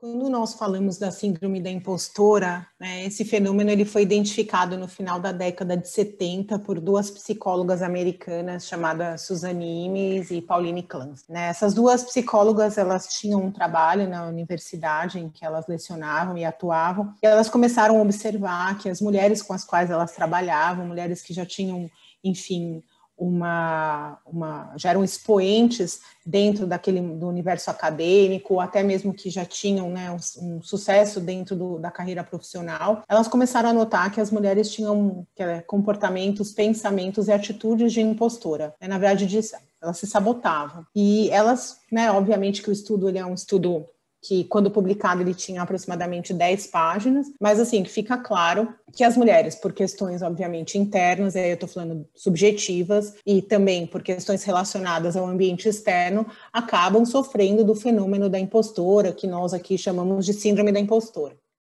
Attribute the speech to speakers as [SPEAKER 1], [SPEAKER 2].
[SPEAKER 1] Quando nós falamos da síndrome da impostora, né, esse fenômeno ele foi identificado no final da década de 70 por duas psicólogas americanas chamadas Suzanne Imes e Pauline Clance. Né, essas duas psicólogas elas tinham um trabalho na universidade em que elas lecionavam e atuavam, e elas começaram a observar que as mulheres com as quais elas trabalhavam, mulheres que já tinham, enfim, uma, uma, já eram expoentes dentro daquele do universo acadêmico, ou até mesmo que já tinham né, um, um sucesso dentro do, da carreira profissional, elas começaram a notar que as mulheres tinham é, comportamentos, pensamentos e atitudes de impostora. Né, na verdade, de, elas se sabotavam. E elas, né, obviamente que o estudo ele é um estudo que quando publicado ele tinha aproximadamente 10 páginas, mas assim, fica claro que as mulheres, por questões obviamente internas, aí eu estou falando subjetivas, e também por questões relacionadas ao ambiente externo, acabam sofrendo do fenômeno da impostora, que nós aqui chamamos de síndrome da impostora.